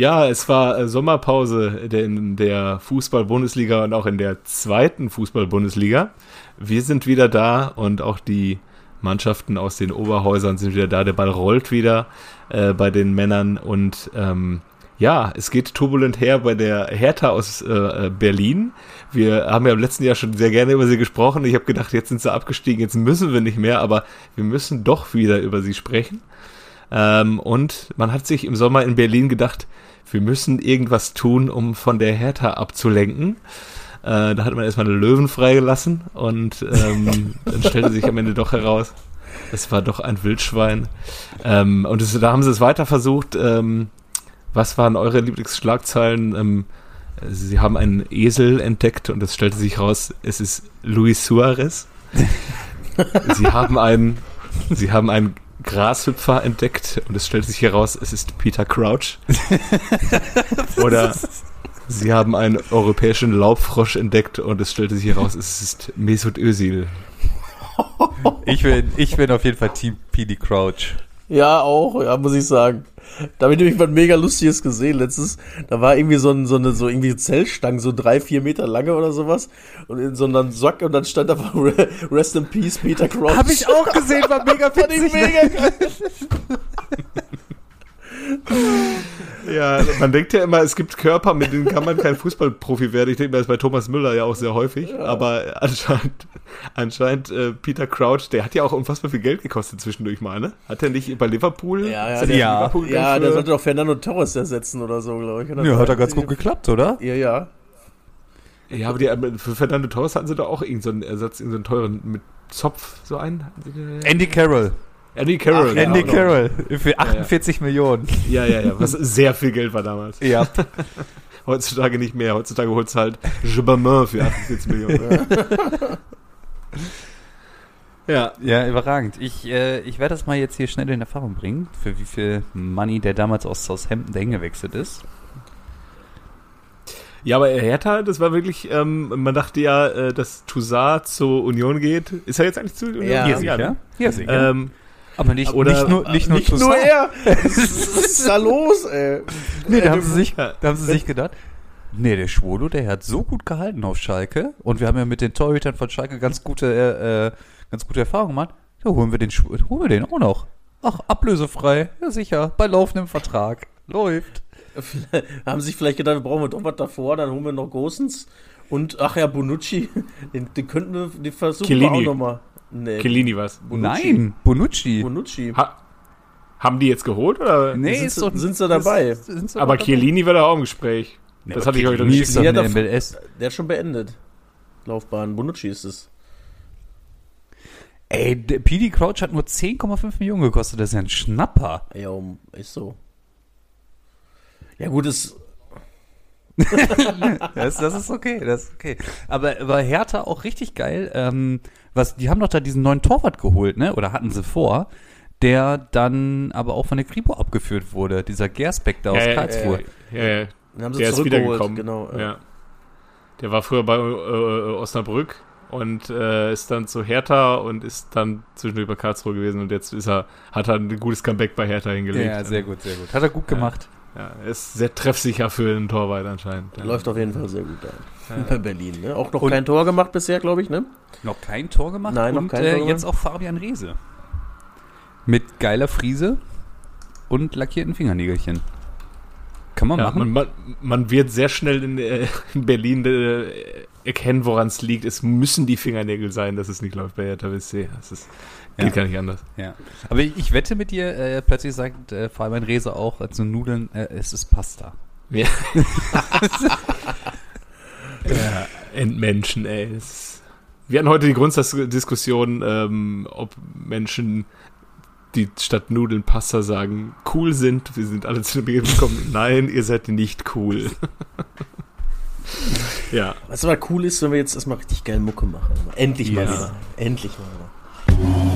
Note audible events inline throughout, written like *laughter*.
Ja, es war äh, Sommerpause in der Fußball-Bundesliga und auch in der zweiten Fußball-Bundesliga. Wir sind wieder da und auch die Mannschaften aus den Oberhäusern sind wieder da. Der Ball rollt wieder äh, bei den Männern und ähm, ja, es geht turbulent her bei der Hertha aus äh, Berlin. Wir haben ja im letzten Jahr schon sehr gerne über sie gesprochen. Ich habe gedacht, jetzt sind sie abgestiegen, jetzt müssen wir nicht mehr, aber wir müssen doch wieder über sie sprechen. Ähm, und man hat sich im Sommer in Berlin gedacht, wir müssen irgendwas tun, um von der Hertha abzulenken. Äh, da hat man erstmal eine Löwen freigelassen und ähm, *laughs* dann stellte sich am Ende doch heraus, es war doch ein Wildschwein. Ähm, und es, da haben sie es weiter versucht. Ähm, was waren eure Lieblingsschlagzeilen? Ähm, sie haben einen Esel entdeckt und es stellte sich raus, es ist Luis Suarez. *laughs* sie haben einen, sie haben einen Grashüpfer entdeckt und es stellt sich heraus, es ist Peter Crouch. *laughs* Oder sie haben einen europäischen Laubfrosch entdeckt und es stellte sich heraus, es ist Mesut Özil. Ich bin, ich bin auf jeden Fall Team PD Crouch. Ja, auch, ja, muss ich sagen. Da habe ich nämlich was mega Lustiges gesehen letztes. Da war irgendwie so, ein, so eine so irgendwie Zellstangen, so drei, vier Meter lange oder sowas. Und in so einem Sack und dann stand da *laughs* Rest in Peace, Peter Crouch. Hab ich auch gesehen, war mega *laughs* Fand ich mega geil. *laughs* *laughs* Ja, man denkt ja immer, es gibt Körper, mit denen kann man kein Fußballprofi werden. Ich denke, das ist bei Thomas Müller ja auch sehr häufig. Ja. Aber anscheinend, anscheinend äh, Peter Crouch, der hat ja auch unfassbar viel Geld gekostet zwischendurch mal, ne? Hat er nicht bei Liverpool? Ja, ja, der, ja. Liverpool ja der sollte doch Fernando Torres ersetzen oder so, glaube ich. Oder ja, hat er ganz gut geklappt, oder? Ja, ja. Ja, aber die, äh, für Fernando Torres hatten sie doch auch irgendeinen so Ersatz, irgendeinen so teuren mit Zopf, so einen. Andy Carroll. Andy Carroll. Ach, Andy genau. Carroll für 48 ja, ja. Millionen. Ja, ja, ja, was sehr viel Geld war damals. Ja. *laughs* Heutzutage nicht mehr. Heutzutage holst du halt Jubamin für 48 Millionen. *laughs* ja. Ja, überragend. Ich, äh, ich werde das mal jetzt hier schnell in Erfahrung bringen, für wie viel Money der damals aus Southampton dahin gewechselt ist. Ja, aber Hertha, das war wirklich, ähm, man dachte ja, äh, dass Toussaint zur Union geht. Ist er jetzt eigentlich zu Union? Ja, ja, sicher. Ne? Ja, sicher. Ähm, aber nicht, Oder, nicht nur, nicht nur, nicht nur er. *laughs* Was ist da los, ey? Nee, da haben sie sich, da haben sie sich gedacht, nee, der Schwolo, der hat so gut gehalten auf Schalke und wir haben ja mit den Torhütern von Schalke ganz gute, äh, äh ganz gute Erfahrungen gemacht. Da holen wir den, holen wir den auch noch. Ach, ablösefrei. Ja, sicher. Bei laufendem Vertrag. Läuft. *laughs* haben sich vielleicht gedacht, wir brauchen wir doch was davor, dann holen wir noch Gosens. Und, ach ja, Bonucci, *laughs* den, den könnten wir, den versuchen Chiellini. wir auch nochmal. Nee. Kellini was? Bonucci. Nein, Bonucci. Bonucci. Ha haben die jetzt geholt oder? Nee, sind, ist doch, sind sie dabei. Ist, sind sie aber Chiellini war da auch im Gespräch. Nee, das hatte ich heute nicht gesehen. Der, der hat schon beendet. Laufbahn. Bonucci ist es. Ey, PD Crouch hat nur 10,5 Millionen gekostet. Das ist ja ein Schnapper. Ja, ist so. Ja, gut, es das, das, ist okay, das ist okay. Aber war Hertha auch richtig geil. Ähm, was, die haben doch da diesen neuen Torwart geholt, ne? Oder hatten sie vor? Der dann aber auch von der Kripo abgeführt wurde. Dieser Gersbeck da aus ja, Karlsruhe. Ja, ja, ja. Haben sie der ist wiedergekommen. Genau. Ja. Der war früher bei äh, Osnabrück und äh, ist dann zu Hertha und ist dann zwischendurch bei Karlsruhe gewesen und jetzt ist er, hat er ein gutes Comeback bei Hertha hingelegt. Ja, sehr gut, sehr gut. Hat er gut gemacht. Ja, ist sehr treffsicher für den Torwart anscheinend. Ja. Läuft auf jeden Fall sehr gut da. Ja. *laughs* Bei Berlin, ne? Auch noch und kein Tor gemacht bisher, glaube ich, ne? Noch kein Tor gemacht? Nein, noch und, kein Tor äh, gemacht. jetzt auch Fabian Reese. Mit geiler Friese und lackierten Fingernägelchen. Kann man ja, machen. Man, man, wird sehr schnell in, äh, *laughs* in Berlin äh, erkennen, woran es liegt. Es müssen die Fingernägel sein, dass es nicht läuft bei Hertha BSC. Das ist Geht ja. gar nicht anders. Ja. Aber ich, ich wette mit dir, äh, plötzlich sagt äh, Fabian Rehse auch äh, zu Nudeln, äh, es ist Pasta. Ja. *laughs* ja, Entmenschen, ey. Es, wir hatten heute die Grundsatzdiskussion, ähm, ob Menschen, die statt Nudeln Pasta sagen, cool sind. Wir sind alle zu dem Begriff gekommen, *laughs* nein, ihr seid nicht cool. *laughs* ja. Was aber cool ist, wenn wir jetzt erstmal richtig geil Mucke machen. Endlich ja. mal wieder. Endlich mal wieder.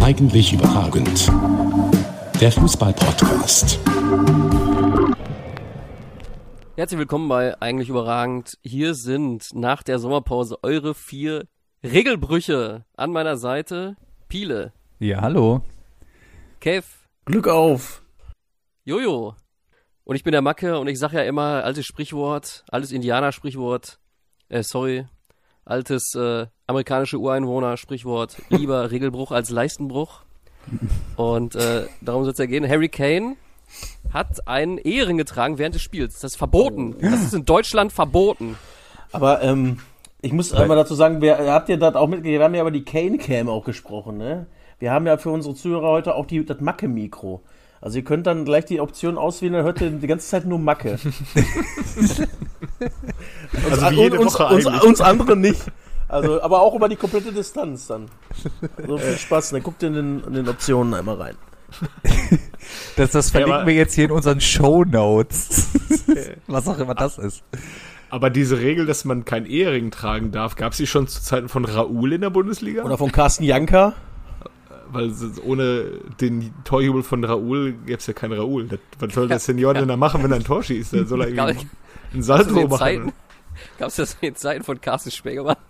Eigentlich überragend. Der Fußball-Podcast. Herzlich willkommen bei Eigentlich Überragend. Hier sind nach der Sommerpause eure vier Regelbrüche. An meiner Seite Piele, Ja, hallo. Kev, Glück auf. Jojo. Und ich bin der Macke und ich sag ja immer, altes Sprichwort, altes Indianer-Sprichwort, äh, sorry, altes äh, amerikanische Ureinwohner-Sprichwort, lieber *laughs* Regelbruch als Leistenbruch. Und äh, darum soll es ja gehen. Harry Kane hat einen Ehering getragen während des Spiels. Das ist verboten. Das ist in Deutschland verboten. Aber ähm, ich muss einmal dazu sagen, wer, habt ihr das auch mitgekriegt? Wir haben ja über die Kane Cam auch gesprochen, ne? Wir haben ja für unsere Zuhörer heute auch die, das Macke-Mikro. Also ihr könnt dann gleich die Option auswählen, dann hört ihr die ganze Zeit nur Macke. *laughs* Also wie jede uns, Woche uns, uns andere nicht. Also, aber auch über die komplette Distanz dann. So viel Spaß. Dann guckt in den, in den Optionen einmal rein. Das, das Ja, verlinken aber- wir jetzt hier in unseren Show Notes. *laughs* Was auch immer das ist. Aber diese Regel, dass man kein Ehering tragen darf, gab es die schon zu Zeiten von Raoul in der Bundesliga? Oder von Carsten Janka. Weil ohne den Torjubel von Raoul gäbe es ja keinen Raoul. Das, was soll der Senior denn da machen, wenn er ein Tor schießt? Dann soll er irgendwie einen Salto machen. Zeiten, gab's das in den Zeiten von Carsten Spägemann? *laughs*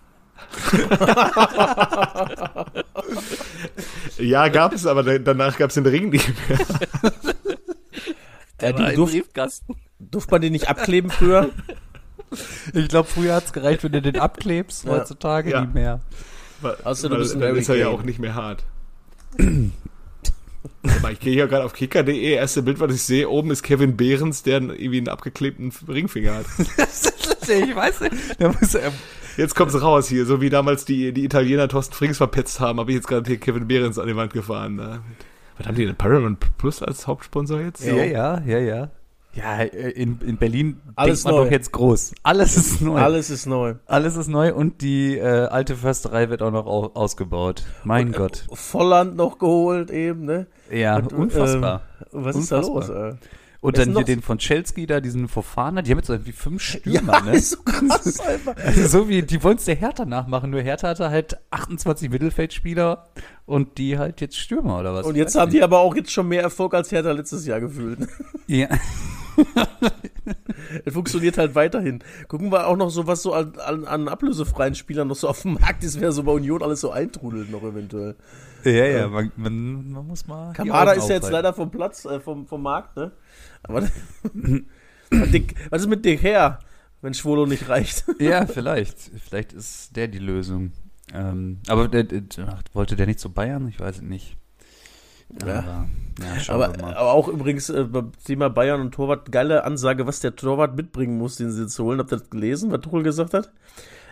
Ja, gab es, aber da- danach gab es den Ring nicht mehr. War die ein durf, Briefkasten. durfte man den nicht abkleben früher? Ich glaube, früher hat's gereicht, wenn du den abklebst. Ja. Heutzutage Ja. nicht mehr. Weil, Außer du weil bist ein dann Harry ist er ja auch nicht mehr hart. Aber ich gehe hier gerade auf kicker.de, erste Bild, was ich sehe, oben ist Kevin Behrens, der irgendwie einen abgeklebten Ringfinger hat. *laughs* ich weiß nicht. Da muss er, Jetzt kommt's raus hier, so wie damals die, die Italiener Thorsten Frings verpetzt haben, habe ich jetzt gerade hier Kevin Behrens an die Wand gefahren. Ne? Was haben die denn? Paramount Plus als Hauptsponsor jetzt? ja, ja, ja, ja. Ja, äh, in, in Berlin Alles denkt man neu. doch jetzt groß. Alles ist neu. Alles ist neu. Alles ist neu und die äh, alte Försterei wird auch noch au ausgebaut. Mein Gott. Volland noch geholt eben, ne? Ja, und, unfassbar. Ähm, was ist da Unfassbar. los, ey? und dann hier den von Chelsea da, diesen Fofana, die haben jetzt so irgendwie fünf Stürmer, Ja, *laughs* ne? ist so krass *laughs* einfach. Also so wie, die wollen es der Hertha nachmachen, nur Hertha hatte halt 28 Mittelfeldspieler und die halt jetzt Stürmer oder was? Und jetzt haben die aber auch jetzt schon mehr Erfolg als Hertha letztes Jahr gefühlt. Ja. *laughs* *laughs* Es funktioniert halt weiterhin. Gucken wir auch noch so, was so an, an, an ablösefreien Spielern noch so auf dem Markt ist, wer so bei Union alles so eintrudelt noch eventuell. Ja, ja, man, man, man muss mal. Kamada ist ja jetzt leider vom Platz, äh, vom, vom Markt, ne? Aber *laughs* was, ist mit Dick her, wenn Schwolo nicht reicht? *laughs* Ja, vielleicht. Vielleicht ist der die Lösung. Ähm, aber der, der, wollte der nicht zu Bayern? Ich weiß es nicht. Ja. Aber, ja, Aber, aber auch übrigens äh, beim Thema Bayern und Torwart, geile Ansage, was der Torwart mitbringen muss, den sie jetzt holen. Habt ihr das gelesen, was Tuchel gesagt hat?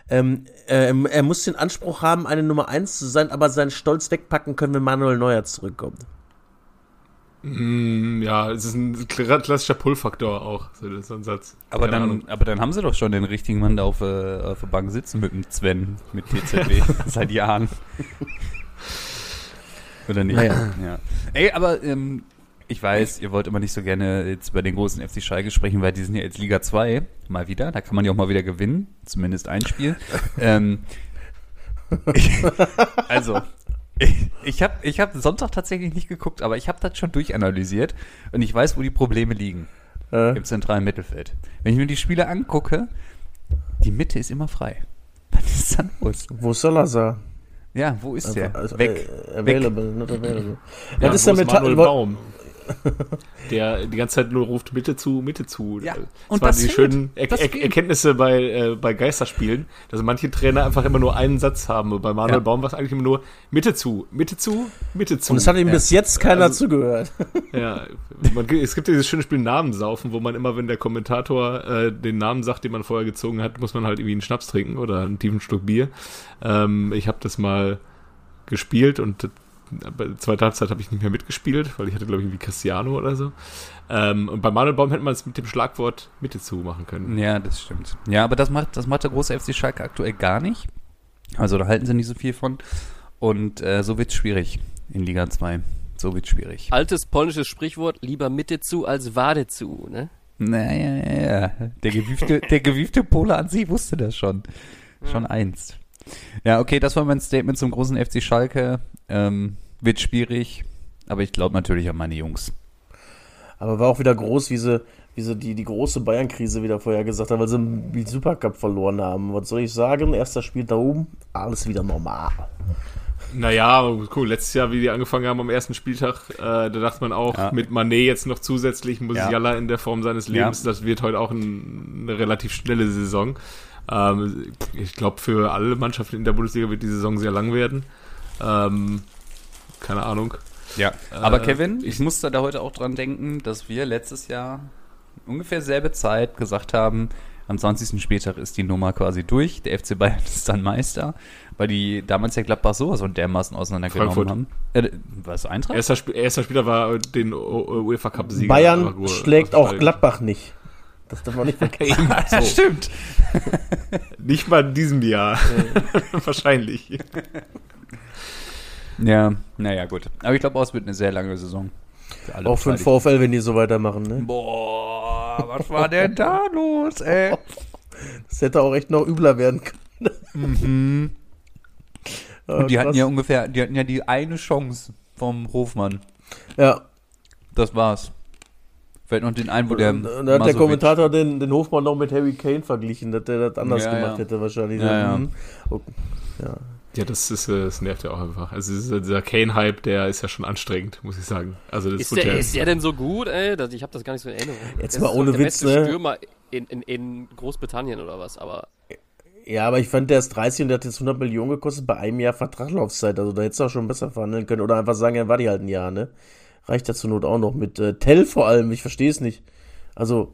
Ähm, ähm, er muss den Anspruch haben, eine Nummer 1 zu sein, aber seinen Stolz wegpacken können, wenn Manuel Neuer zurückkommt. Mm, ja, es ist ein kla- klassischer Pull-Faktor auch, so, so ein Satz. Aber Keine dann, Ahnung. aber dann haben sie doch schon den richtigen Mann da auf, äh, auf der Bank sitzen mit dem Sven, mit TZB, *laughs* seit Jahren. Oder nicht? Naja. Ja. Ey, aber ähm, ich weiß, ihr wollt immer nicht so gerne jetzt über den großen FC Schalke sprechen, weil die sind ja jetzt Liga 2, mal wieder. Da kann man ja auch mal wieder gewinnen, zumindest ein Spiel. *laughs* ähm, ich, *laughs* also, ich, ich habe ich hab Sonntag tatsächlich nicht geguckt, aber ich habe das schon durchanalysiert und ich weiß, wo die Probleme liegen Äh, im zentralen Mittelfeld. Wenn ich mir die Spiele angucke, die Mitte ist immer frei. *laughs* Was ist da los? wo ist Salazar? Ja, wo ist der? Also, Weg. Available, not available. Ja, was ist Manuel wo- Baum? *laughs* Der die ganze Zeit nur ruft Mitte zu, Mitte zu. Ja, Das und waren das die fehlt. schönen er er. Erkenntnisse bei, äh, bei Geisterspielen, dass manche Trainer einfach immer nur einen Satz haben. Und bei Manuel Ja. Baum war es eigentlich immer nur Mitte zu, Mitte zu, Mitte zu. Und es hat ihm Ja. bis jetzt keiner Also- zugehört. *laughs* Ja, man, es gibt dieses schöne Spiel Namensaufen, wo man immer, wenn der Kommentator äh, den Namen sagt, den man vorher gezogen hat, muss man halt irgendwie einen Schnaps trinken oder einen tiefen Schluck Bier. Ähm, ich habe das mal gespielt und bei der zweiten Halbzeit habe ich nicht mehr mitgespielt, weil ich hatte, glaube ich, irgendwie Cristiano oder so. Ähm, und bei Manuel Baum hätte man es mit dem Schlagwort Mitte zu machen können. Ja, das stimmt. Ja, aber das macht, das macht der große FC Schalke aktuell gar nicht. Also da halten sie nicht so viel von. Und äh, so wird's schwierig in Liga 2. So wird's schwierig. Altes polnisches Sprichwort, lieber Mitte zu als Wade zu, ne? Naja, ja, ja. Der gewiefte, der gewiefte Pole an sich wusste das schon. Schon einst. Ja, okay, das war mein Statement zum großen FC Schalke. Ähm, wird schwierig, aber ich glaube natürlich an meine Jungs. Aber war auch wieder groß, wie sie, wie sie die, die große Bayern-Krise wieder vorher gesagt haben, weil sie den Supercup verloren haben. Was soll ich sagen? Erster Spiel da oben, alles wieder normal. Naja, cool. Letztes Jahr, wie die angefangen haben am ersten Spieltag, äh, da dachte man auch, Ja. mit Manet jetzt noch zusätzlich Musiala in der Form seines Ja. Lebens, das wird heute auch ein, eine relativ schnelle Saison. Ähm, ich glaube, für alle Mannschaften in der Bundesliga wird die Saison sehr lang werden. Ähm, keine Ahnung. Ja, aber Äh, Kevin, ich musste da heute auch dran denken, dass wir letztes Jahr ungefähr selbe Zeit gesagt haben, am 20. Spieltag ist die Nummer quasi durch, der FC Bayern *laughs* ist dann Meister, weil die damals ja Gladbach sowas und dermaßen auseinandergenommen Frankfurt. haben. Äh, was, Eintracht? Erster, Sp erster Spieler war den UEFA Cup-Sieger. Bayern schlägt das auch Gladbach nicht. Das darf man nicht *laughs* vergessen. Ja, *laughs* stimmt. *laughs* Nicht mal in diesem Jahr. Wahrscheinlich. Ja, naja, gut. Aber ich glaube auch, es wird eine sehr lange Saison. Für alle Auch für den. VfL, wenn die so weitermachen. Ne? Boah, was war denn da los, ey? Das hätte auch echt noch übler werden können. Ja, Und die hatten ja ungefähr, die hatten ja die eine Chance vom Hofmann. Ja, Das war's. Fällt noch den ein, wo der. und, und da hat der Kommentator den, den Hofmann noch mit Harry Kane verglichen, dass der das anders Ja, gemacht ja. hätte wahrscheinlich. Ja, ja. Mhm. Okay. ja. Ja, das ist, äh, das nervt ja auch einfach. Also dieser, Kane-Hype, der ist ja schon anstrengend, muss ich sagen. Also das Ist der, ja, ist der denn so gut, ey? Ich habe das gar nicht so in Erinnerung. Jetzt Das mal ist ohne Witz, beste ne? Stürmer in, in, in Großbritannien oder was, aber ja, aber ich fand, der ist 30 und der hat jetzt 100 Millionen gekostet bei einem Jahr Vertraglaufzeit. Also da hättest du auch schon besser verhandeln können. Oder einfach sagen, ja, war die halt ein Jahr, ne? Reicht ja zur Not auch noch. Mit äh, Tell vor allem, ich verstehe es nicht. Also,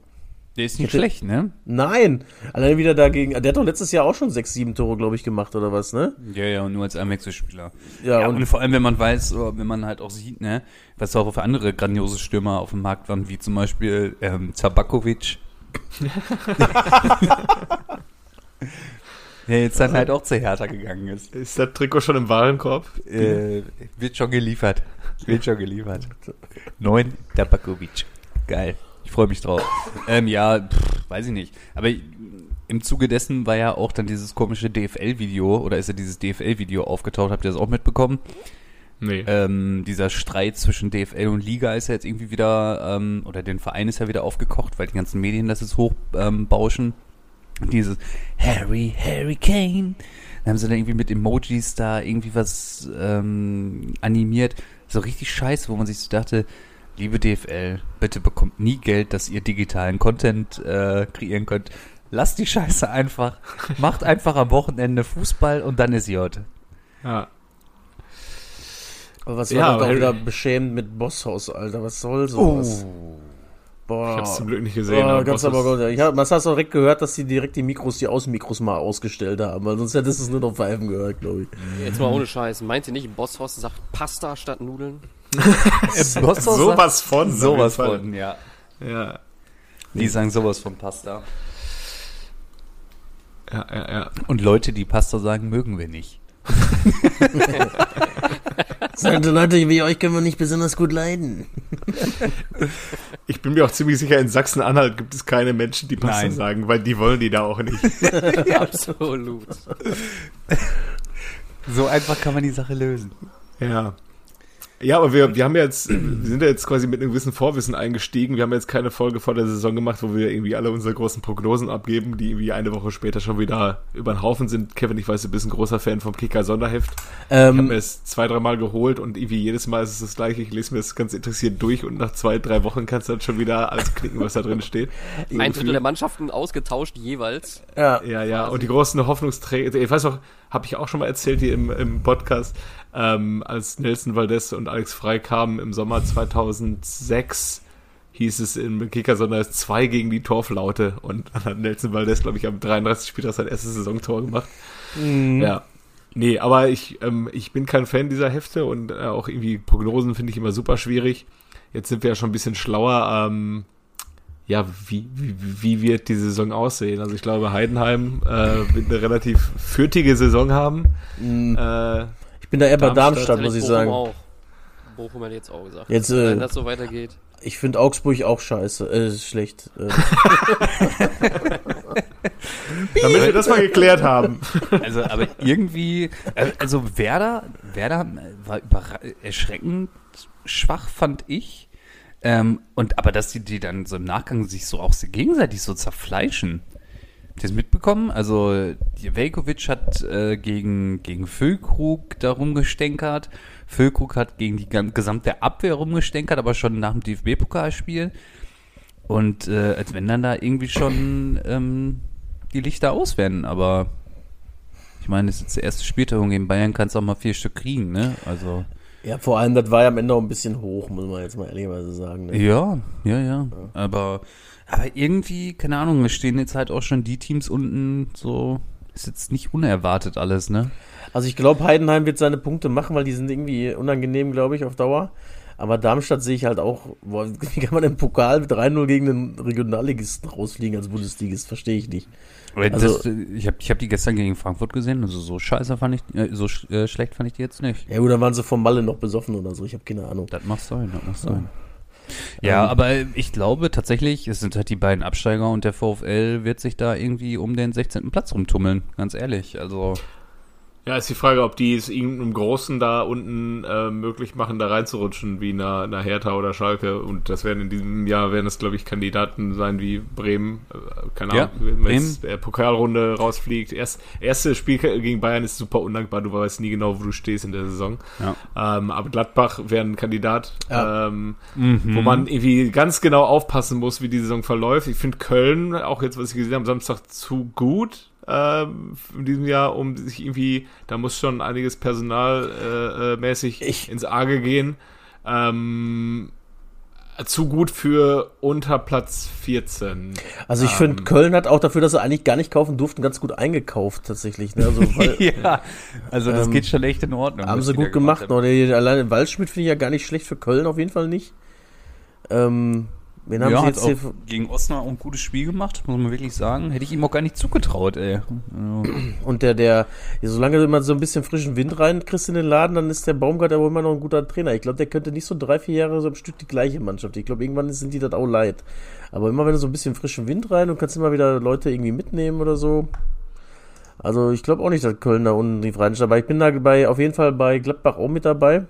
Der ist nicht Hätte- schlecht, ne? nein. Allein wieder dagegen. Der hat doch letztes Jahr auch schon 6, 7 Tore, glaube ich, gemacht, oder was, ne? Ja, ja, und nur als Einwechselspieler. Ja, Ja, und, und vor allem, wenn man weiß, oder wenn man halt auch sieht, ne, was auch für andere grandiose Stürmer auf dem Markt waren, wie zum Beispiel ähm, Zabakovic. *laughs* Der jetzt dann halt auch zu Hertha gegangen ist. ist das Trikot schon im Warenkorb? Äh, wird schon geliefert. Wird schon geliefert. Neun Tabakovic. Geil. Ich freue mich drauf. ähm, ja, pff, weiß ich nicht. Aber im Zuge dessen war ja auch dann dieses komische DFL-Video, oder ist ja dieses DFL-Video aufgetaucht, habt ihr das auch mitbekommen? Nee. Ähm, dieser Streit zwischen DFL und Liga ist ja jetzt irgendwie wieder, ähm, oder den Verein ist ja wieder aufgekocht, weil die ganzen Medien das jetzt hochbauschen. Ähm. Dieses Harry, Harry Kane. Dann haben sie dann irgendwie mit Emojis da irgendwie was ähm, animiert. So richtig scheiße, wo man sich so dachte, liebe DFL, bitte bekommt nie Geld, dass ihr digitalen Content äh, kreieren könnt. Lasst die Scheiße einfach. *laughs* Macht einfach am Wochenende Fußball und dann ist J. ja. aber was Ja, war doch Harry- wieder beschämend mit Bosshaus, Alter? Was soll sowas? Boah. Ich hab's zum Glück nicht gesehen. Oh, aber ganz Boss aber gut. Ich hab, man hast auch direkt gehört, dass sie direkt die Mikros, die Außenmikros mal ausgestellt haben, weil sonst hättest du es nur noch pfeifen gehört, glaube ich. jetzt mal ohne Scheiß. Meint ihr nicht, Bosshaus sagt Pasta statt Nudeln? *laughs* Sowas von. Sowas jeden Fall. von, ja. Ja. Die sagen sowas von Pasta. Ja, ja, ja. Und Leute, die Pasta sagen, mögen wir nicht. *laughs* *laughs* Sagte Leute wie euch können wir nicht besonders gut leiden. Ich bin mir auch ziemlich sicher, in Sachsen-Anhalt gibt es keine Menschen, die Pasta Nein. sagen, weil die wollen die da auch nicht. *laughs* Absolut. So einfach kann man die Sache lösen. Ja. Ja, aber wir, wir haben ja jetzt, wir sind ja jetzt quasi mit einem gewissen Vorwissen eingestiegen. Wir haben jetzt keine Folge vor der Saison gemacht, wo wir irgendwie alle unsere großen Prognosen abgeben, die irgendwie eine Woche später schon wieder über den Haufen sind. Kevin, ich weiß, du bist ein großer Fan vom Kicker Sonderheft. Ich habe mir Ähm, es zwei, dreimal geholt und irgendwie jedes Mal ist es das gleiche. Ich lese mir das ganz interessiert durch und nach zwei, drei Wochen kannst du dann schon wieder alles knicken, was da drin steht. Ein Drittel der Mannschaften ausgetauscht jeweils. ja. Ja, ja, und die großen Hoffnungsträger, ich weiß auch, habe ich auch schon mal erzählt hier im, im Podcast, ähm, als Nelson Valdez und Alex Frey kamen im Sommer 2006, hieß es im Kicker Sonders 2 gegen die Torflaute und dann hat Nelson Valdez, glaube ich, am 33. Spieltag sein erstes Saisontor gemacht. Ja. Nee, aber ich, ähm, ich bin kein Fan dieser Hefte und äh, auch irgendwie Prognosen finde ich immer super schwierig. Jetzt sind wir ja schon ein bisschen schlauer. Ähm, ja, wie, wie, wie wird die Saison aussehen? Also ich glaube, Heidenheim äh, wird eine relativ fürtige Saison haben. Äh, Ich bin da eher bei Darmstadt, Darmstadt, muss ich Bochum sagen. Auch. Bochum hätte jetzt auch gesagt. Jetzt, Wenn äh, das so weitergeht. ich finde Augsburg auch scheiße, äh, schlecht. Äh, *laughs* damit wir das mal geklärt haben. Also, aber irgendwie, äh, also Werder, Werder war erschreckend schwach, fand ich. Ähm, und aber dass die, die dann so im Nachgang sich so auch gegenseitig so zerfleischen. Habt ihr das mitbekommen? Also Velkovic hat äh, gegen, gegen Füllkrug da rumgestänkert. Füllkrug hat gegen die gesamte Abwehr rumgestänkert, aber schon nach dem DFB-Pokalspiel. Und äh, als wenn dann da irgendwie schon ähm, die Lichter aus werden, aber ich meine, es ist jetzt der erste Spieltag gegen Bayern kannst du auch mal vier Stück kriegen, ne? Also Ja, vor allem, das war ja am Ende auch ein bisschen hoch, muss man jetzt mal ehrlicherweise sagen. Ne? Ja, ja, ja. Aber, aber irgendwie, keine Ahnung, es stehen jetzt halt auch schon die Teams unten so. Ist jetzt nicht unerwartet alles, ne? Also ich glaube, Heidenheim wird seine Punkte machen, weil die sind irgendwie unangenehm, glaube ich, auf Dauer. Aber Darmstadt sehe ich halt auch, boah, *laughs* wie kann man im Pokal mit 3-0 gegen den Regionalligisten rausfliegen als Bundesligist? Verstehe ich nicht. Also- das, ich habe ich hab die gestern gegen Frankfurt gesehen, also so scheiße fand ich, äh, so sch- äh, schlecht fand ich die jetzt nicht. Ja gut, dann waren sie vom Malle noch besoffen oder so, ich habe keine Ahnung. Das macht sein, das macht sein. Ja, Ähm, aber ich glaube tatsächlich, es sind halt die beiden Absteiger und der VfL wird sich da irgendwie um den 16. Platz rumtummeln, ganz ehrlich. Also, Ja, ist die Frage, ob die es irgendeinem Großen da unten äh, möglich machen, da reinzurutschen, wie einer, einer Hertha oder Schalke. Und das werden in diesem Jahr, werden das, glaube ich, Kandidaten sein wie Bremen. Äh, keine Ja, Ahnung, wenn jetzt äh, Pokalrunde rausfliegt. Erst, erste Spiel gegen Bayern ist super undankbar. Du weißt nie genau, wo du stehst in der Saison. ja. Ähm, aber Gladbach wäre ein Kandidat, Ja. ähm, Mhm. wo man irgendwie ganz genau aufpassen muss, wie die Saison verläuft. Ich finde Köln, auch jetzt, was ich gesehen habe, am Samstag zu gut ähm, in diesem Jahr, um sich irgendwie, da muss schon einiges personalmäßig äh, mäßig Ich- ins Arge gehen. Ähm, zu gut für unter Platz 14. Also ich Ähm, finde, Köln hat auch dafür, dass sie eigentlich gar nicht kaufen durften, ganz gut eingekauft tatsächlich. Ne? Also, weil, *laughs* ja, also das Ähm, geht schon echt in Ordnung. haben sie gut gemacht. die- alleine Waldschmidt finde ich ja gar nicht schlecht für Köln, auf jeden Fall nicht. Ähm, wen haben ja, sie jetzt auch hier? gegen Osnabrück ein gutes Spiel gemacht, muss man wirklich sagen. Hätte ich ihm auch gar nicht zugetraut, ey. Und der, der, solange du immer so ein bisschen frischen Wind reinkriegst in den Laden, dann ist der Baumgart wohl immer noch ein guter Trainer. Ich glaube, der könnte nicht so drei, vier Jahre so am Stück die gleiche Mannschaft. Ich glaube, irgendwann sind die das auch leid. Aber immer wenn du so ein bisschen frischen Wind rein und kannst immer wieder Leute irgendwie mitnehmen oder so. Also ich glaube auch nicht, dass Köln da unten tief reinsteht. Aber ich bin da bei, auf jeden Fall bei Gladbach auch mit dabei.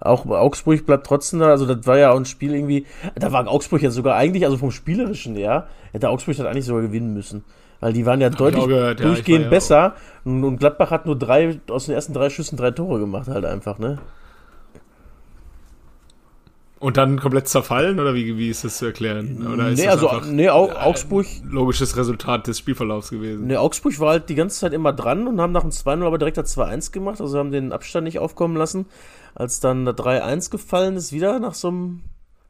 Auch Augsburg bleibt trotzdem da. Also das war ja auch ein Spiel irgendwie. Da war Augsburg ja sogar eigentlich, also vom Spielerischen her, hätte Augsburg das eigentlich sogar gewinnen müssen. Weil die waren ja deutlich gehört, ja, durchgehend ja besser. Und, und Gladbach hat nur drei, aus den ersten drei Schüssen drei Tore gemacht, halt einfach, ne? Und dann komplett zerfallen, oder wie, wie ist das zu erklären? Oder ist nee, also, nee, Au Augsburg, logisches Resultat des Spielverlaufs gewesen? nee, Augsburg war halt die ganze Zeit immer dran und haben nach dem 2-0 aber direkt das 2-1 gemacht. Also haben den Abstand nicht aufkommen lassen. Als dann der 3-1 gefallen ist, wieder nach so einem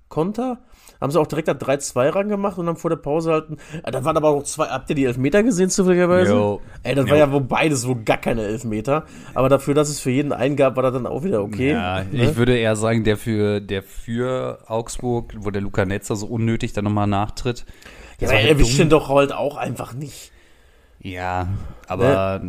Konter, haben sie auch direkt das 3-2 rangemacht und haben vor der Pause halt. Ah, Da waren aber auch zwei. Habt ihr die Elfmeter gesehen, zufälligerweise? Jo. Ey, das Jo. war ja wohl beides wohl gar keine Elfmeter. Aber dafür, dass es für jeden einen gab, war das dann auch wieder okay. Ja, ne? ich würde eher sagen, der für, der für Augsburg, wo der Luca Netzer so unnötig dann nochmal nachtritt. Ja, er halt erwischt den doch halt auch einfach nicht. Ja, aber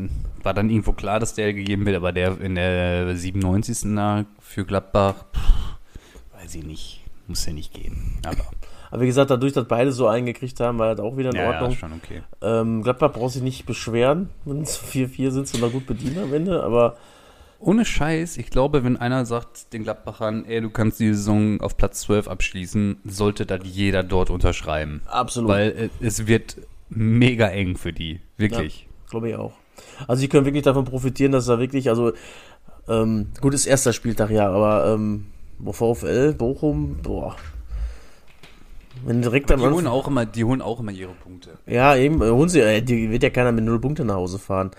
war dann irgendwo klar, dass der gegeben wird, aber der in der 97. da für Gladbach, pff, weiß ich nicht, muss ja nicht gehen. Aber Aber wie gesagt, dadurch, dass beide so eingekriegt haben, war das auch wieder in ja, ja, Ordnung. ist schon okay. ähm, Gladbach braucht sich nicht beschweren. Wenn es 4-4 sind, sind wir gut bedient am Ende. Aber Ohne Scheiß, ich glaube, wenn einer sagt den Gladbachern, ey, du kannst die Saison auf Platz 12 abschließen, sollte das jeder dort unterschreiben. absolut. Weil äh, es wird mega eng für die. Wirklich. Glaube ich auch. Also, sie können wirklich davon profitieren, dass da wirklich, also, ähm, gut, ist erster Spieltag, ja, aber ähm, VfL, Bochum, boah. Wenn direkt Die am holen, auch immer, die holen auch immer ihre Punkte. Ja, eben, äh, holen sie, äh, die wird ja keiner mit null Punkte nach Hause fahren.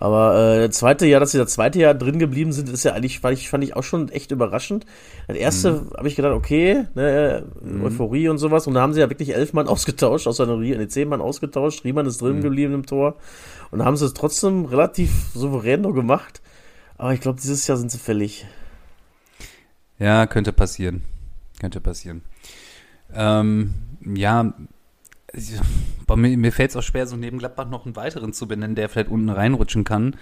Aber äh, das zweite Jahr, dass sie das zweite Jahr drin geblieben sind, ist ja eigentlich, fand ich, fand ich auch schon echt überraschend. Das erste Mhm. habe ich gedacht, okay, ne, Euphorie und sowas. Und da haben sie ja wirklich elf Mann *laughs* ausgetauscht, außer eine, ne, zehn Mann ausgetauscht. Riemann ist Mhm. drin geblieben im Tor. Und da haben sie es trotzdem relativ souverän noch gemacht. Aber ich glaube, dieses Jahr sind sie fällig. Ja, könnte passieren. Könnte passieren. Ähm, ja, ich- *laughs* bei mir, mir fällt es auch schwer, so neben Gladbach noch einen weiteren zu benennen, der vielleicht unten reinrutschen kann.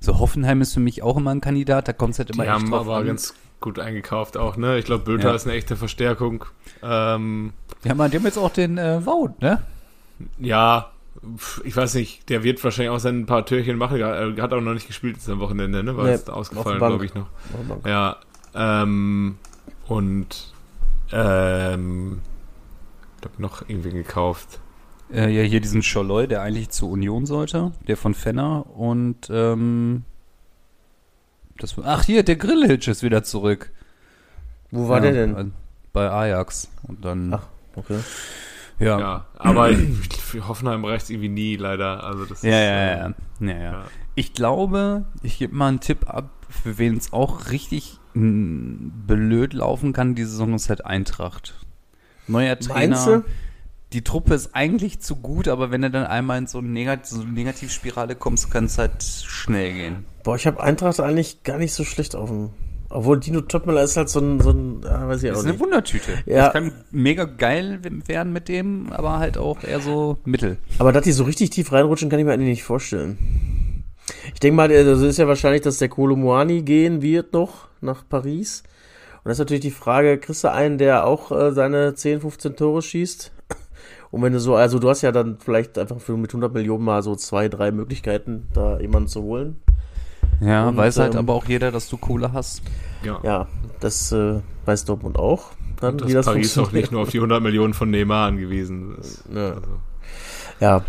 So Hoffenheim ist für mich auch immer ein Kandidat, da kommt es halt immer Die echt haben drauf aber an. ganz gut eingekauft auch, ne? Ich glaube, Bülter Ja. ist eine echte Verstärkung. Ähm, Die haben, die haben jetzt auch den äh, Wout, ne? ja, ich weiß nicht, der wird wahrscheinlich auch sein paar Türchen machen. Er hat auch noch nicht gespielt jetzt am Wochenende, ne? War Nee, jetzt ausgefallen, glaube ich noch. Ja, ähm, und Ähm, ich habe noch irgendwie gekauft. Äh, ja, hier diesen Scholloy, der eigentlich zur Union sollte, der von Fenner und ähm, das, ach hier, der Grillhitch ist wieder zurück. Wo war ja, der denn? Bei Ajax. Und dann, Ach, okay. ja. Ja, aber für Hoffenheim reicht es irgendwie nie, leider. Also das Ja, ist, ja, äh, ja, ja. ja. Ich glaube, ich gebe mal einen Tipp ab, für wen es auch richtig blöd laufen kann, die Saison ist halt Eintracht. Neuer Trainer. Die Truppe ist eigentlich zu gut, aber wenn du dann einmal in so eine, Negat so eine Negativspirale kommst, kann es halt schnell gehen. Boah, ich habe Eintracht eigentlich gar nicht so schlecht auf dem. Obwohl Dino Topmüller ist halt so ein, so ein ah, weiß ich Das auch ist eine nicht. Wundertüte. Ja. Das kann mega geil werden mit dem, aber halt auch eher so mittel. Aber dass die so richtig tief reinrutschen, kann ich mir eigentlich nicht vorstellen. Ich denke mal, das ist ja wahrscheinlich, dass der Kolomoani gehen wird noch nach Paris. Und das ist natürlich die Frage, kriegst du einen, der auch äh, seine 10, 15 Tore schießt? Und wenn du so, also du hast ja dann vielleicht einfach für mit 100 Millionen mal so zwei, drei Möglichkeiten, da jemanden zu holen. Ja, Und, weiß halt ähm, aber auch jeder, dass du Kohle hast. ja. Ja, das äh, weiß Dortmund auch. Dann, Dass wie das Paris auch nicht nur auf die 100 Millionen von Neymar angewiesen ist. *laughs* Ja. Also, Ja.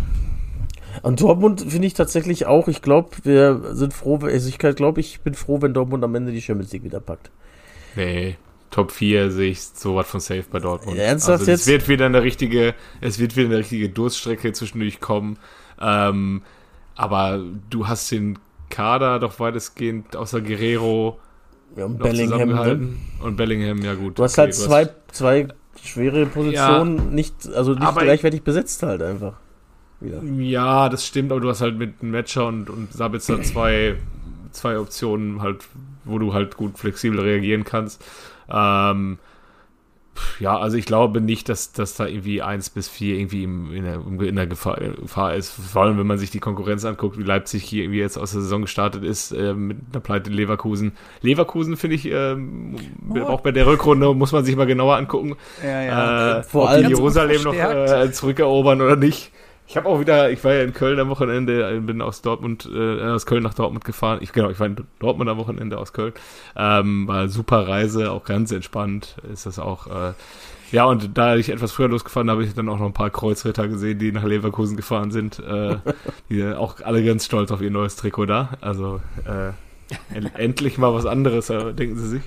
Und Dortmund finde ich tatsächlich auch, ich glaube, wir sind froh, also ich glaube, ich bin froh, wenn Dortmund am Ende die Champions League wieder packt. Nee, Top 4 sehe ich sowas von safe bei Dortmund. Ernsthaft also, jetzt? Es wird wieder eine richtige, es wird wieder eine richtige Durststrecke zwischendurch kommen. Ähm, aber du hast den Kader doch weitestgehend außer Guerrero Ja, und noch Bellingham. Ne? Und Bellingham, ja gut. Du hast okay, halt zwei, zwei schwere Positionen nicht, also nicht gleichwertig besetzt halt einfach. Wieder. Ja, das stimmt, aber du hast halt mit Matcher und, und Sabitzer zwei, zwei Optionen halt, wo du halt gut flexibel reagieren kannst. Ähm, ja, also ich glaube nicht, dass, dass da irgendwie eins bis vier irgendwie im, in, der, in der Gefahr, Gefahr ist. Vor allem, wenn man sich die Konkurrenz anguckt, wie Leipzig hier irgendwie jetzt aus der Saison gestartet ist, äh, mit einer Pleite in Leverkusen. Leverkusen finde ich, ähm, auch bei der Rückrunde muss man sich mal genauer angucken Ja, äh, Vor ob allem die Jerusalem noch äh, zurückerobern oder nicht. Ich habe auch wieder, ich war ja in Köln am Wochenende, äh, bin aus Dortmund, äh, aus Köln nach Dortmund gefahren. Ich, genau, ich war in Dortmund am Wochenende aus Köln. Ähm, war eine super Reise, auch ganz entspannt ist das auch. Äh, ja, und da ich etwas früher losgefahren habe, ich dann auch noch ein paar Kreuzritter gesehen, die nach Leverkusen gefahren sind. Äh, *laughs* die auch alle ganz stolz auf ihr neues Trikot da. Also äh, en- endlich mal was anderes, äh, denken sie sich.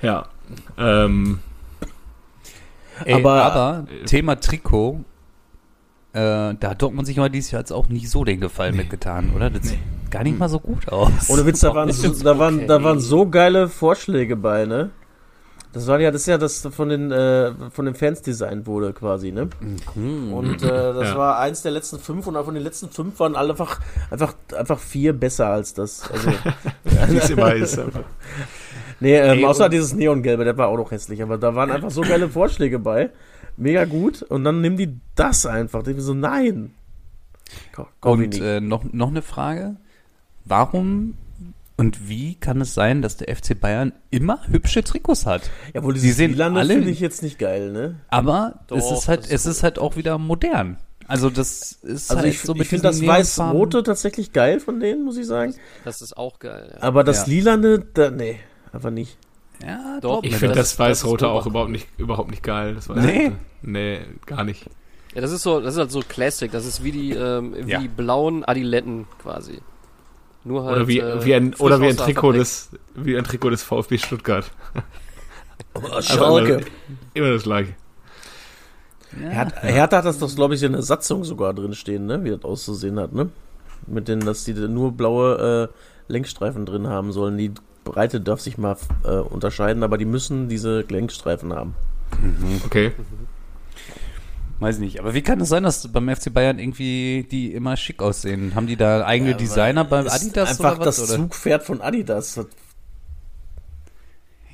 Ja. Ähm, Ey, Aber- aber, Thema Trikot, äh, da hat Dortmund sich mal dieses Jahr jetzt auch nicht so den Gefallen mitgetan, oder? Das sieht gar nicht mal so gut aus. Ohne Witz, da *laughs* waren, so, da, waren, okay. da waren so geile Vorschläge bei, ne? Das war ja, das ist ja das von den, äh, von den Fans designt wurde quasi, ne? Und äh, das Ja. war eins der letzten fünf und von den letzten fünf waren alle einfach, einfach, einfach vier besser als das. Also, *laughs* wie es immer ist. nee, ähm, Ey, außer dieses Neongelbe, der war auch noch hässlich, aber da waren einfach so geile Vorschläge bei. Mega gut. Und dann nimm die das einfach. Ich bin so, nein. Komm, komm Und äh, noch, noch eine Frage. Warum und wie kann es sein, dass der FC Bayern immer hübsche Trikots hat? ja, wohl die sehen alle- finde ich jetzt nicht geil, ne? Aber Doch, es ist halt, das ist es ist halt auch wieder modern. Also das ist Also halt ich, so ich finde das. Weiß-Rote tatsächlich geil von denen, muss ich sagen. Das ist auch geil. Ja. Aber das Ja. Lilane, da, nee, einfach nicht. Ja, Doch, Ich finde das- das, Weiß-Rote auch überhaupt nicht, überhaupt nicht geil. Das Nee? Weiß-Rote. Nee, gar nicht. ja, das ist so, das ist halt so Classic. Das ist wie die, ähm, wie Ja. die blauen Adiletten quasi. Nur halt. Oder wie, äh, wie ein, oder wie ein Trikot des, wie ein Trikot des VfB Stuttgart. *laughs* Aber Einfach Immer, immer das gleiche. Ja. Hertha, Hertha hat das doch, glaube ich, in der Satzung sogar drin stehen, ne? Wie das auszusehen hat, ne? Mit denen, dass die nur blaue äh, Lenkstreifen drin haben sollen. Die Breite darf sich mal äh, unterscheiden, aber die müssen diese Lenkstreifen haben. Okay. Weiß nicht, aber wie kann es sein, dass beim FC Bayern irgendwie die immer schick aussehen? Haben die da eigene Ja, Designer beim Adidas einfach oder was? das Oder? Zugpferd von Adidas. Das-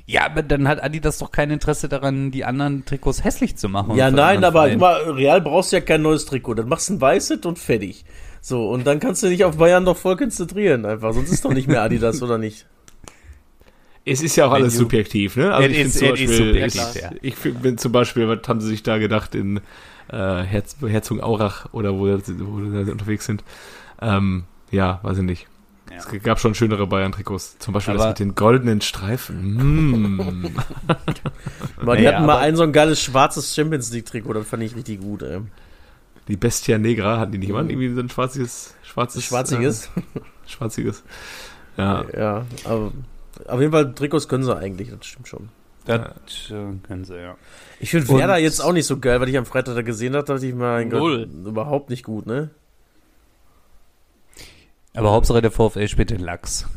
Ja, aber dann hat Adidas doch kein Interesse daran, die anderen Trikots hässlich zu machen. Ja, nein, aber guck mal, Real brauchst du ja kein neues Trikot. Dann machst du ein weißes und fertig. So, und dann kannst du dich auf Bayern doch voll konzentrieren einfach. Sonst ist doch nicht mehr Adidas, *laughs* oder nicht? Es ist ja auch alles subjektiv, ne? Also It ich is- finde zum Beispiel, subjektiv, ich, ja. ich find- bin zum Beispiel, was haben sie sich da gedacht in äh, Herz, Herzogenaurach oder wo, sie- wo sie unterwegs sind? Ähm, ja, weiß ich nicht. Es gab schon schönere Bayern-Trikots. Zum Beispiel Aber- das mit den goldenen Streifen. Mm. *laughs* Aber die hatten mal ein so ein geiles schwarzes Champions League-Trikot, das fand ich richtig gut, ey. Die Bestia Negra hatten die nicht immer irgendwie so ein schwarziges, schwarzes, Schwarziges. Äh, schwarziges. Ja. Ja, aber auf jeden Fall Trikots können sie eigentlich, das stimmt schon. Das äh, können sie, ja. Ich finde Werder jetzt auch nicht so geil, weil ich am Freitag da gesehen habe, dachte ich mal, mein Null. Gott, überhaupt nicht gut, ne? Aber Hauptsache der VfL spielt den Lachs.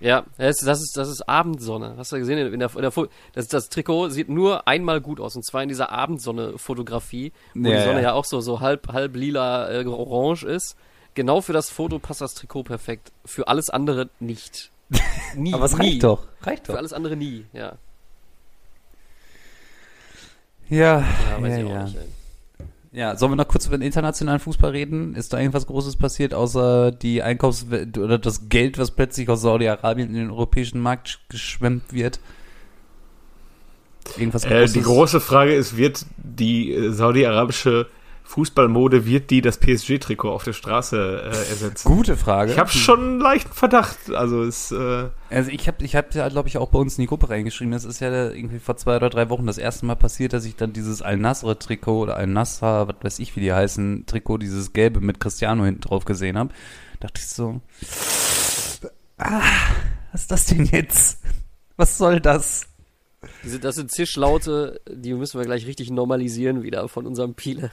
Ja, das ist, das ist, das ist Abendsonne. Hast du gesehen? In der, in der, das, das Trikot sieht nur einmal gut aus. Und zwar in dieser Abendsonne-Fotografie, wo Ja, die Sonne ja. ja. auch so, so halb, halb lila, äh, orange ist. Genau für das Foto passt das Trikot perfekt. Für alles andere nicht. *laughs* Nie. Aber es nie. reicht doch. Reicht Für doch. alles andere nie, ja. Ja, Ja, weiß ja, ich auch ja. nicht. Ja, sollen wir noch kurz über den internationalen Fußball reden? Ist da irgendwas Großes passiert, außer die Einkaufs- oder das Geld, was plötzlich aus Saudi-Arabien in den europäischen Markt geschwemmt wird? Irgendwas Äh, die große Frage ist, wird die äh, saudi-arabische Fußballmode, wird die das PSG-Trikot auf der Straße äh, ersetzen? Gute Frage. Ich habe schon einen leichten Verdacht. Also es, äh, Also ich habe, ich hab ja, glaube ich, auch bei uns in die Gruppe reingeschrieben. Das ist ja irgendwie vor zwei oder drei Wochen das erste Mal passiert, dass ich dann dieses Al-Nasr-Trikot oder Al-Nasser, was weiß ich, wie die heißen, Trikot, dieses gelbe mit Cristiano hinten drauf gesehen habe. Dachte ich so, ah, was ist das denn jetzt? Was soll das? Das sind Zischlaute, die müssen wir gleich richtig normalisieren wieder von unserem Piele.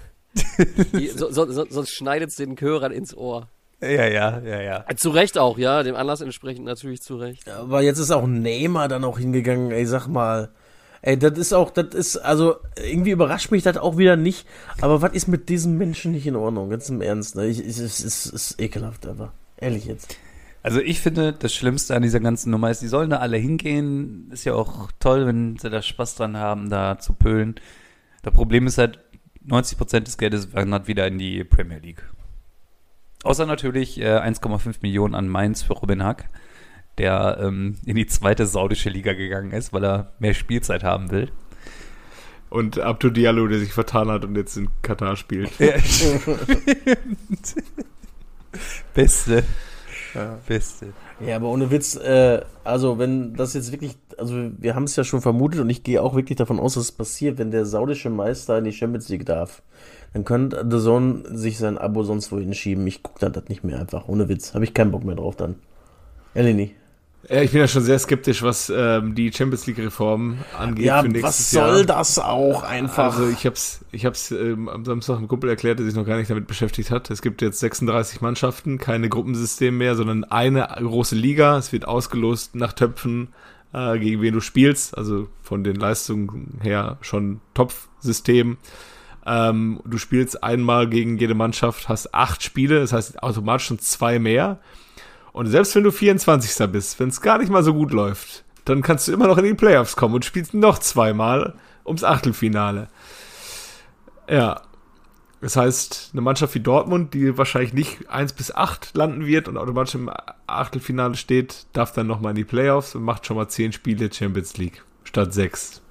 Die, so, so, so, sonst schneidet es den Hörern ins Ohr. Ja, ja, ja, ja. Äh, Zu Recht auch, ja, dem Anlass entsprechend natürlich zu Recht. Aber jetzt ist auch Neymar dann auch hingegangen, ey, sag mal. Ey, das ist auch, das ist, also, irgendwie überrascht mich das auch wieder nicht. Aber was ist mit diesen Menschen nicht in Ordnung? Ganz im Ernst, ne? Ich, ich, es ist, es ist ekelhaft, aber. Ehrlich jetzt. Also ich finde, das Schlimmste an dieser ganzen Nummer ist, die sollen da alle hingehen. Ist ja auch toll, wenn sie da Spaß dran haben, da zu pölen. Das Problem ist halt, 90% des Geldes wandert wieder in die Premier League. Außer natürlich äh, 1,5 Millionen an Mainz für Robin Hack, der ähm, in die zweite saudische Liga gegangen ist, weil er mehr Spielzeit haben will. und Abdu Diallo, der sich vertan hat und jetzt in Katar spielt. *laughs* Beste. Ja. Beste. Ja, aber ohne Witz, äh, also wenn das jetzt wirklich, also wir haben es ja schon vermutet und ich gehe auch wirklich davon aus, dass es passiert, wenn der saudische Meister in die Champions League darf, dann könnte The Zone sich sein Abo sonst wohin schieben. Ich gucke dann das nicht mehr einfach, ohne Witz. Habe ich keinen Bock mehr drauf dann. Ehrlich nicht. Ja, ich bin ja schon sehr skeptisch, was ähm, die Champions League-Reform angeht Ja, für nächstes was Jahr. soll das auch einfach? Also ich hab's, ich hab's ähm, am Samstag einem Kumpel erklärt, der sich noch gar nicht damit beschäftigt hat. Es gibt jetzt 36 Mannschaften, keine Gruppensystem mehr, sondern eine große Liga. Es wird ausgelost nach Töpfen, äh, gegen wen du spielst. Also von den Leistungen her schon Topfsystem. Ähm, du spielst einmal gegen jede Mannschaft, hast acht Spiele, das heißt automatisch schon zwei mehr. Und selbst wenn du 24. bist, wenn es gar nicht mal so gut läuft, dann kannst du immer noch in die Playoffs kommen und spielst noch zweimal ums Achtelfinale. Ja. Das heißt, eine Mannschaft wie Dortmund, die wahrscheinlich nicht 1 bis 8 landen wird und automatisch im Achtelfinale steht, darf dann nochmal in die Playoffs und macht schon mal 10 Spiele Champions League statt 6.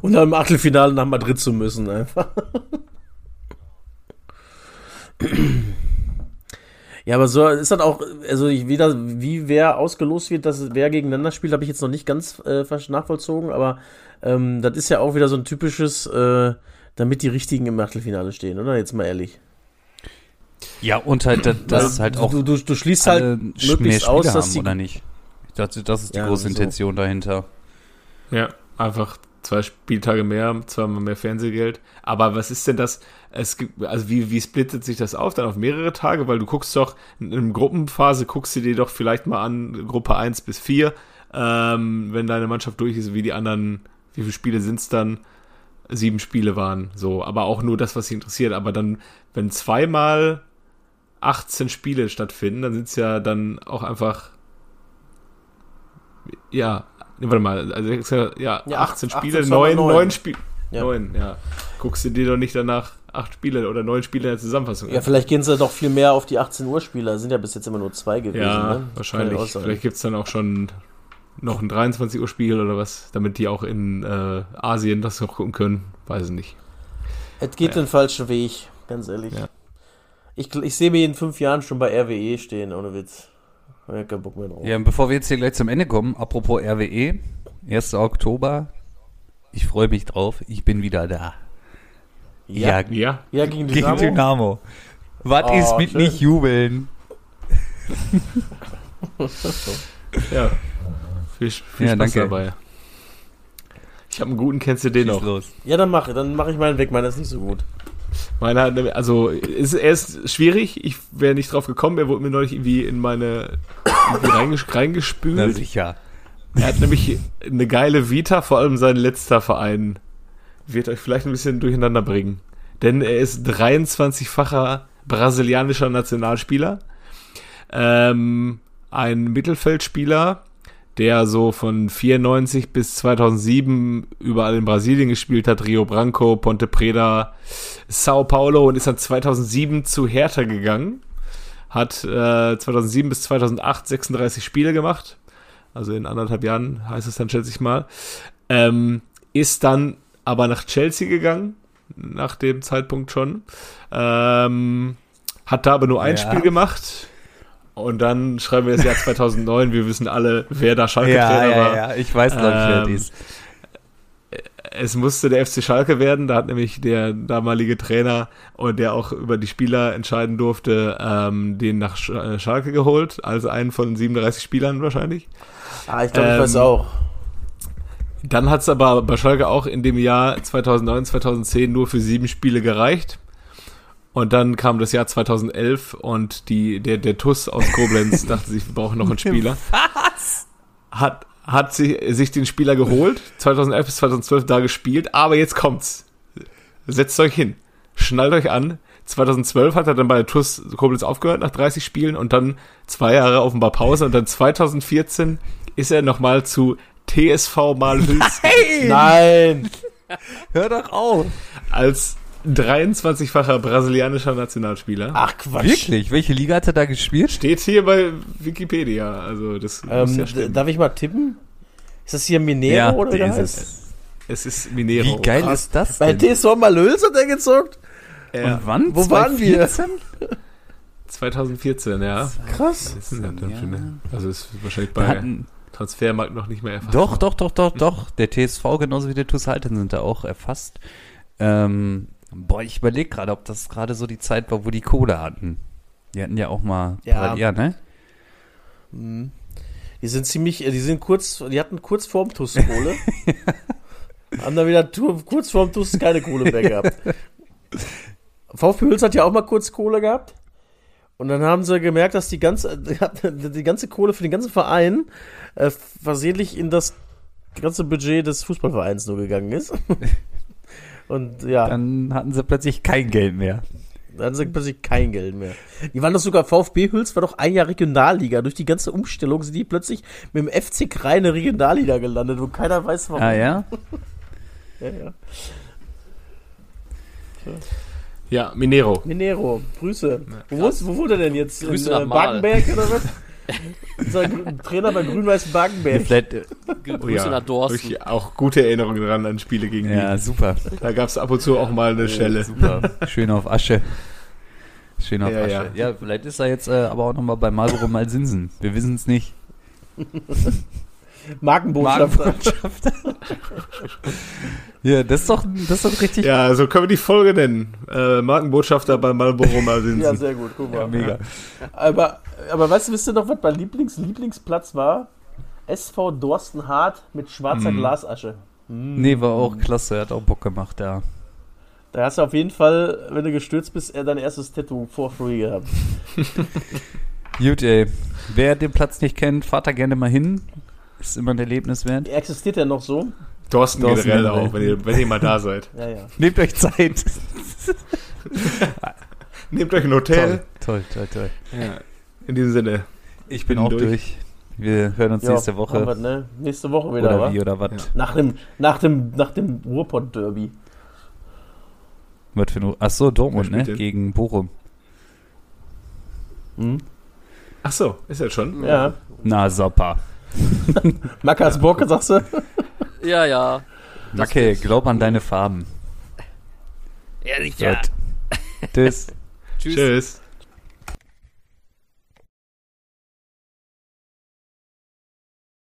Und dann im Achtelfinale nach Madrid zu müssen, einfach. Ja, aber so ist das auch, also ich wieder, wie wer ausgelost wird, dass wer gegeneinander spielt, habe ich jetzt noch nicht ganz äh, nachvollzogen, aber ähm, das ist ja auch wieder so ein typisches, äh, damit die Richtigen im Achtelfinale stehen, oder? Jetzt mal ehrlich. Ja, und halt, das, das ist halt auch Du, du, du schließt halt mehr möglichst aus, Spieler dass haben, die. oder nicht? Ich dachte, das ist die Ja, große so. Intention dahinter. Ja, einfach zwei Spieltage mehr, zweimal mehr Fernsehgeld. Aber was ist denn das? Es gibt, also wie, wie splittet sich das auf? Dann auf mehrere Tage? Weil du guckst doch, in einer Gruppenphase guckst du dir doch vielleicht mal an, Gruppe 1 bis 4, ähm, wenn deine Mannschaft durch ist, wie die anderen, wie viele Spiele sind es dann? Sieben Spiele waren, so. Aber auch nur das, was sich interessiert. Aber dann, wenn zweimal 18 Spiele stattfinden, dann sind es ja dann auch einfach, ja, warte mal, also ja, ja, Ja, 18 18 Spiele, zweimal 9, neun. 9 Spiele. Ja. Neun, ja. Guckst du dir doch nicht danach acht Spiele oder neun Spiele in der Zusammenfassung Ja, an. vielleicht gehen sie doch viel mehr auf die 18 Uhr Spieler. Sind ja bis jetzt immer nur zwei gewesen. Ja, ne? Wahrscheinlich. Vielleicht gibt es dann auch schon noch ein 23 Uhr Spiel oder was, damit die auch in äh, Asien das noch gucken können. Weiß ich nicht. Es geht Ja. den falschen Weg, ganz ehrlich. Ja. Ich, ich sehe mich in fünf Jahren schon bei RWE stehen, ohne Witz. Ja keinen Bock mehr drauf. Ja, und bevor wir jetzt hier gleich zum Ende kommen, apropos RWE, 1. Oktober, ich freue mich drauf, ich bin wieder da. Ja, Ja. ja gegen gegen Dynamo. Dynamo. Was Oh, ist mit schön. nicht jubeln? *laughs* *laughs* Ja. Viel, viel Ja, Spaß danke. dabei. Ich habe einen guten, kennst du den Schieß noch? los. Ja, dann mach, dann mache ich meinen weg. Meiner ist nicht so gut. Meiner, also ist, er ist schwierig. Ich wäre nicht drauf gekommen. Er wurde mir neulich irgendwie in meine irgendwie reinges reingespült. Na sicher. Er hat nämlich eine geile Vita, vor allem sein letzter Verein wird euch vielleicht ein bisschen durcheinander bringen. Denn er ist 23-facher brasilianischer Nationalspieler. Ähm, ein Mittelfeldspieler, der so von 94 bis 2007 überall in Brasilien gespielt hat, Rio Branco, Ponte Preta, Sao Paulo und ist dann 2007 zu Hertha gegangen. Hat äh, 2007 bis 2008 36 Spiele gemacht. Also in anderthalb Jahren heißt es dann, schätze ich mal. Ähm, ist dann aber nach Chelsea gegangen, nach dem Zeitpunkt schon. Ähm, hat da aber nur ein Ja. Spiel gemacht. Und dann schreiben wir das Jahr 2009. Wir wissen alle, wer da Schalke-Trainer Ja, war. ja, ja, ich weiß, glaube ich, wer Ähm, ist. Es musste der FC Schalke werden. Da hat nämlich der damalige Trainer und der auch über die Spieler entscheiden durfte, ähm, den nach Sch äh, Schalke geholt. Also einen von 37 Spielern wahrscheinlich. Ah, ich glaube, ich Ähm, weiß auch. Dann hat es aber bei Schalke auch in dem Jahr 2009, 2010 nur für sieben Spiele gereicht. Und dann kam das Jahr 2011 und die, der, der TUS aus Koblenz *laughs* dachte sich, wir brauchen noch einen Spieler. Was? Hat, hat sie, sich den Spieler geholt, 2011 bis 2012 da gespielt, aber jetzt kommt's. Setzt euch hin, schnallt euch an. 2012 hat er dann bei der TUS Koblenz aufgehört nach 30 Spielen und dann zwei Jahre offenbar Pause und dann 2014 ist er nochmal zu TSV Malhüls Nein! Hör doch auf. als 23-facher brasilianischer Nationalspieler. Ach, Quatsch. Wirklich? Welche Liga hat er da gespielt? Steht hier bei Wikipedia, also das muss Ähm, ja darf ich mal tippen? Ist das hier Minero oder wie ist heißt? es. Es ist Minero. Wie geil Krass. ist das Bei? TSV Malös hat er gezockt? Ja, Und wann? Wo waren wir? 2014? 2014, ja. Krass. Also ist wahrscheinlich bei hatten, Transfermarkt noch nicht mehr erfasst. doch, doch, doch, doch, doch. Der TSV genauso wie der TuS Halten sind da auch erfasst. Ähm, boah, ich überlege gerade, ob das gerade so die Zeit war, wo die Kohle hatten. Die hatten ja auch mal. Ja. ja ne? Mhm. Die sind ziemlich, äh, die sind kurz, die hatten kurz vorm TUS Kohle. *laughs* Haben dann wieder kurz vorm TUS keine Kohle mehr gehabt. VfB Hüls hat ja auch mal kurz Kohle gehabt. Und dann haben sie gemerkt, dass die ganze, die ganze Kohle für den ganzen Verein äh, versehentlich in das ganze Budget des Fußballvereins nur gegangen ist. *laughs* Und ja, dann, Dann hatten sie plötzlich kein Geld mehr. hatten sie plötzlich kein Geld mehr. Die waren doch sogar, VfB Hüls war doch ein Jahr Regionalliga. Durch die ganze Umstellung sind die plötzlich mit dem FC Kreine Regionalliga gelandet, wo keiner weiß, warum. Ah ja? Ja, *laughs* ja. Ja, Minero. Minero, Grüße. Wo, wohnst- wo wohnt er denn jetzt? Grüße In, nach äh, Mal. Bagenberg oder was? *laughs* Gr- Trainer bei Grün-Weiß Bagenberg. Vielleicht, äh, Grüße nach Hab Dorsten. ich auch gute Erinnerungen dran an Spiele gegen ja, die. super. Da gab es ab und zu auch mal eine Stelle. Super. Schön auf Asche. Schön auf Ja, Asche. ja. Ja. vielleicht ist er jetzt äh, aber auch nochmal bei Marlboro Malzinsen. Wir wissen es nicht. *laughs* Markenbotschafter. Markenbotschafter. ja, das ist doch, das ist doch richtig Ja, so können wir die Folge nennen. Äh, Markenbotschafter bei Marlboro *laughs* Ja, Malzinsen. sehr gut, guck mal. mega. Aber, aber weißt du, wisst ihr noch, was mein Lieblings Lieblingsplatz war? SV Dorstenhardt mit schwarzer Mhm. Glasasche. Nee, war auch klasse. Er hat auch Bock gemacht, ja. Da hast du auf jeden Fall, wenn du gestürzt bist, dein erstes Tattoo for free gehabt. *laughs* Gut, ey. Wer den Platz nicht kennt, fahrt da gerne mal hin. Ist immer ein Erlebnis wert. Existiert der noch so? Dorsten, Dorsten generell auch, wenn ihr, wenn ihr mal da seid. Ja, ja. Nehmt euch Zeit. *laughs* Nehmt euch ein Hotel. Toll, toll, toll. Ja. In diesem Sinne. Ich bin Bin auch durch. durch. Wir hören uns Ja, nächste Woche. wir, ne? Nächste Woche wieder, Oder wa? wie oder was. Ja. Nach dem, nach dem, nach dem Ruhrpott-Derby. Was für ein. Achso, Dortmund, ne? denn? Gegen Bochum. Hm? Ach so, ist er schon? Ja. Na, super. *laughs* Mackers Bock, sagst du? Ja, ja. Okay, glaub an deine Farben. Ja, sicher. *laughs* Tschüss. Tschüss.